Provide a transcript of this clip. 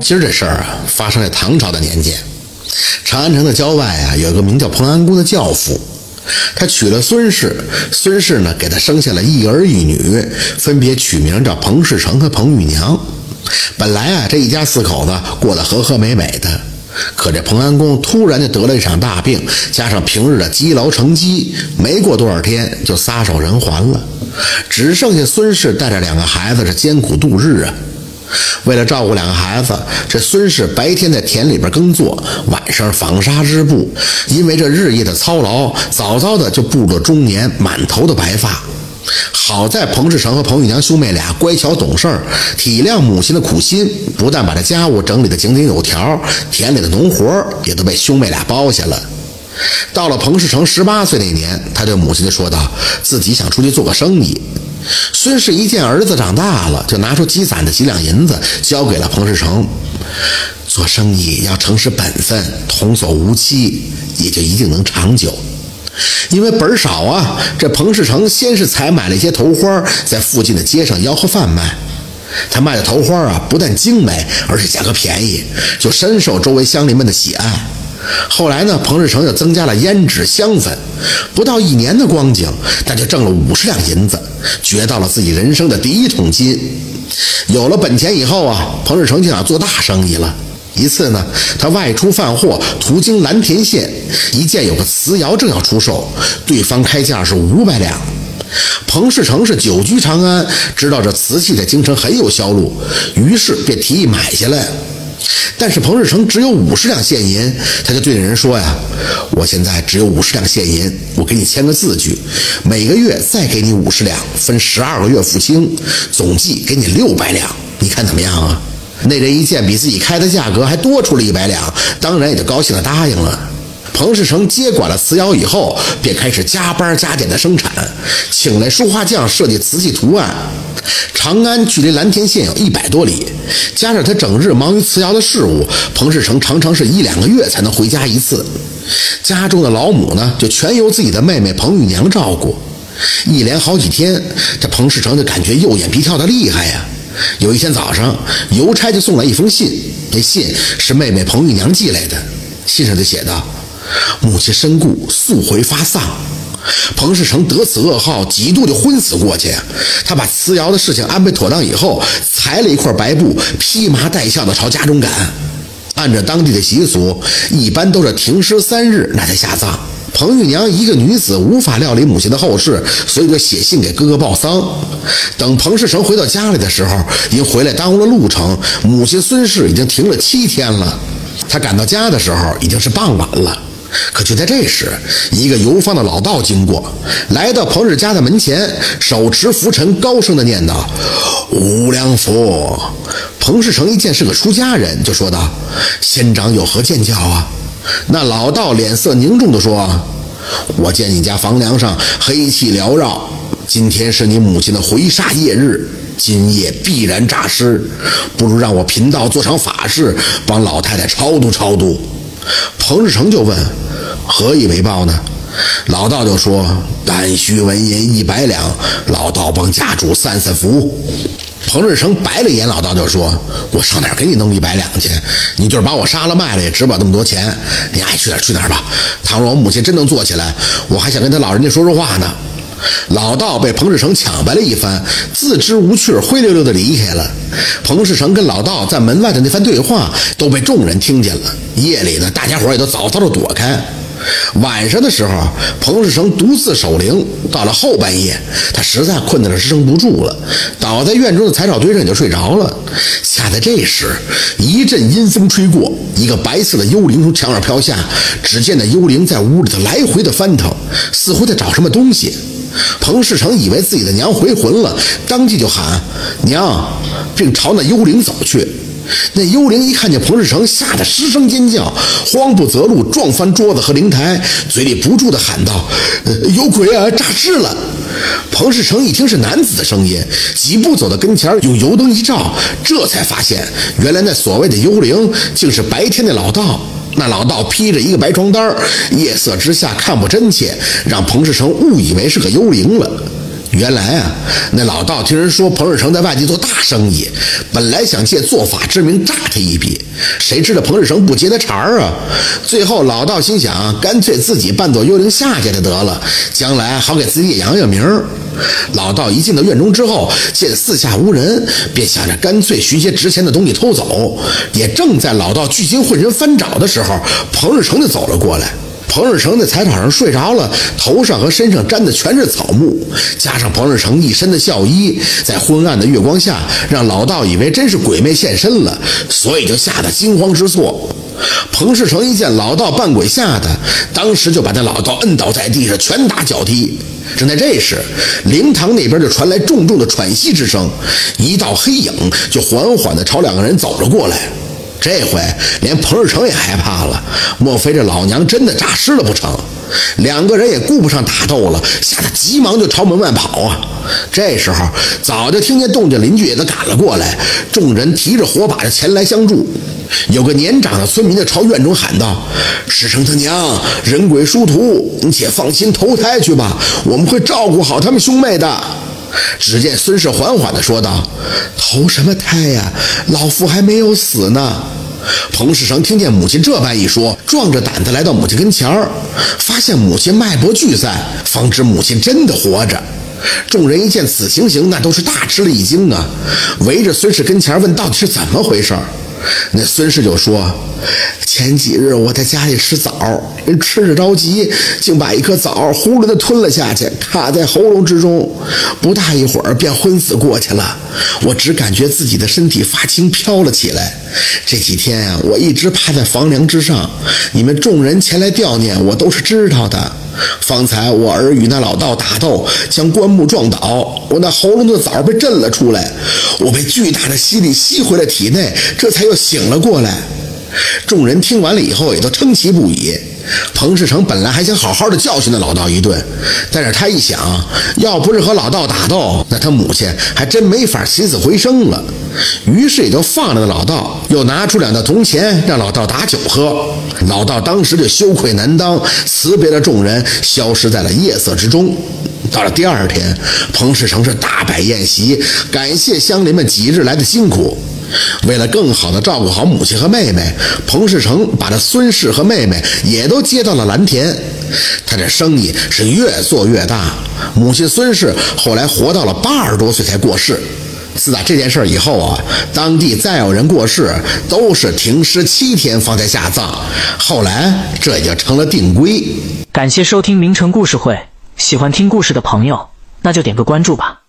今儿这事儿啊，发生在唐朝的年间，长安城的郊外啊，有个名叫彭安公的教父，他娶了孙氏，孙氏呢给他生下了一儿一女，分别取名叫彭世成和彭玉娘。本来啊，这一家四口子过得和和美美的，可这彭安公突然就得了一场大病，加上平日的积劳成疾，没过多少天就撒手人寰了，只剩下孙氏带着两个孩子是艰苦度日啊。为了照顾两个孩子，这孙氏白天在田里边耕作，晚上纺纱织布。因为这日夜的操劳，早早的就步入了中年，满头的白发。好在彭世成和彭玉娘兄妹俩乖巧懂事儿，体谅母亲的苦心，不但把这家务整理得井井有条，田里的农活也都被兄妹俩包下了。到了彭世成十八岁那年，他对母亲就说道：“自己想出去做个生意。”孙氏一见儿子长大了，就拿出积攒的几两银子交给了彭世成。做生意要诚实本分，童叟无欺，也就一定能长久。因为本少啊，这彭世成先是采买了一些头花，在附近的街上吆喝贩卖。他卖的头花啊，不但精美，而且价格便宜，就深受周围乡邻们的喜爱。后来呢，彭世成又增加了胭脂、香粉，不到一年的光景，他就挣了五十两银子，掘到了自己人生的第一桶金。有了本钱以后啊，彭世成就想做大生意了。一次呢，他外出贩货，途经蓝田县，一见有个瓷窑正要出售，对方开价是五百两。彭世成是久居长安，知道这瓷器在京城很有销路，于是便提议买下来。但是彭日成只有五十两现银，他就对着人说呀：“我现在只有五十两现银，我给你签个字据，每个月再给你五十两，分十二个月付清，总计给你六百两，你看怎么样啊？”那人一见比自己开的价格还多出了一百两，当然也就高兴的答应了。彭世成接管了瓷窑以后，便开始加班加点的生产，请来书画匠设计瓷器图案。长安距离蓝田县有一百多里，加上他整日忙于瓷窑的事务，彭世成常常是一两个月才能回家一次。家中的老母呢，就全由自己的妹妹彭玉娘照顾。一连好几天，这彭世成就感觉右眼皮跳得厉害呀。有一天早上，邮差就送来一封信，这信是妹妹彭玉娘寄来的，信上就写道：“母亲身故，速回发丧。”彭世成得此噩耗，几度就昏死过去。他把瓷窑的事情安排妥当以后，裁了一块白布，披麻戴孝的朝家中赶。按照当地的习俗，一般都是停尸三日，那才下葬。彭玉娘一个女子无法料理母亲的后事，所以就写信给哥哥报丧。等彭世成回到家里的时候，因回来耽误了路程，母亲孙氏已经停了七天了。他赶到家的时候已经是傍晚了。可就在这时，一个游方的老道经过，来到彭氏家的门前，手持拂尘，高声的念道：“无量佛。”彭世成一见是个出家人，就说道：“仙长有何见教啊？”那老道脸色凝重地说：“我见你家房梁上黑气缭绕，今天是你母亲的回煞夜日，今夜必然诈尸，不如让我贫道做场法事，帮老太太超度超度。”彭世成就问：“何以为报呢？”老道就说：“但需纹银一百两，老道帮家主散散福。”彭世成白了眼老道，就说：“我上哪儿给你弄一百两去？你就是把我杀了卖了，也值不了那么多钱。你爱去哪儿去哪儿吧。倘若我母亲真能做起来，我还想跟他老人家说说话呢。”老道被彭世成抢白了一番，自知无趣，灰溜溜的离开了。彭世成跟老道在门外的那番对话都被众人听见了。夜里呢，大家伙也都早早的躲开。晚上的时候，彭世成独自守灵。到了后半夜，他实在困得支撑不住了，倒在院中的柴草堆上就睡着了。恰在这时，一阵阴风吹过，一个白色的幽灵从墙上飘下。只见那幽灵在屋里头来回的翻腾，似乎在找什么东西。彭世成以为自己的娘回魂了，当即就喊“娘”，并朝那幽灵走去。那幽灵一看见彭世成，吓得失声尖叫，慌不择路，撞翻桌子和灵台，嘴里不住地喊道：“有鬼啊！诈尸了！”彭世成一听是男子的声音，几步走到跟前，用油灯一照，这才发现，原来那所谓的幽灵，竟是白天的老道。那老道披着一个白床单，夜色之下看不真切，让彭世成误以为是个幽灵了。原来啊，那老道听人说彭世成在外地做大生意，本来想借做法之名诈他一笔，谁知道彭世成不接他茬儿啊？最后老道心想，干脆自己扮作幽灵下去得了，将来好给自己也扬扬名儿。老道一进到院中之后，见四下无人，便想着干脆寻些值钱的东西偷走。也正在老道聚精会神翻找的时候，彭世成就走了过来。彭世成在柴草上睡着了，头上和身上沾的全是草木，加上彭世成一身的孝衣，在昏暗的月光下，让老道以为真是鬼魅现身了，所以就吓得惊慌失措。彭世成一见老道扮鬼，吓的当时就把那老道摁倒在地上，拳打脚踢。正在这时，灵堂那边就传来重重的喘息之声，一道黑影就缓缓地朝两个人走了过来。这回连彭世成也害怕了，莫非这老娘真的诈尸了不成？两个人也顾不上打斗了，吓得急忙就朝门外跑啊！这时候早就听见动静，邻居也都赶了过来，众人提着火把就前来相助。有个年长的村民就朝院中喊道：“师成他娘，人鬼殊途，你且放心投胎去吧，我们会照顾好他们兄妹的。”只见孙氏缓缓地说道：“投什么胎呀？老夫还没有死呢。”彭世成听见母亲这般一说，壮着胆子来到母亲跟前儿，发现母亲脉搏俱在，方知母亲真的活着。众人一见此情形，那都是大吃了一惊啊，围着孙氏跟前问到底是怎么回事。那孙氏就说：“前几日我在家里吃枣，吃着着急，竟把一颗枣呼噜的吞了下去，卡在喉咙之中，不大一会儿便昏死过去了。我只感觉自己的身体发轻，飘了起来。这几天呀，我一直趴在房梁之上，你们众人前来吊念我，都是知道的。”方才我儿与那老道打斗，将棺木撞倒，我那喉咙的枣被震了出来，我被巨大的吸力吸回了体内，这才又醒了过来。众人听完了以后，也都称奇不已。彭世成本来还想好好的教训那老道一顿，但是他一想，要不是和老道打斗，那他母亲还真没法起死回生了。于是也就放了那老道，又拿出两道铜钱让老道打酒喝。老道当时就羞愧难当，辞别了众人，消失在了夜色之中。到了第二天，彭世成是大摆宴席，感谢乡邻们几日来的辛苦。为了更好的照顾好母亲和妹妹，彭世成把这孙氏和妹妹也都接到了蓝田。他这生意是越做越大。母亲孙氏后来活到了八十多岁才过世。自打这件事以后啊，当地再有人过世，都是停尸七天方才下葬。后来这也就成了定规。感谢收听名城故事会，喜欢听故事的朋友，那就点个关注吧。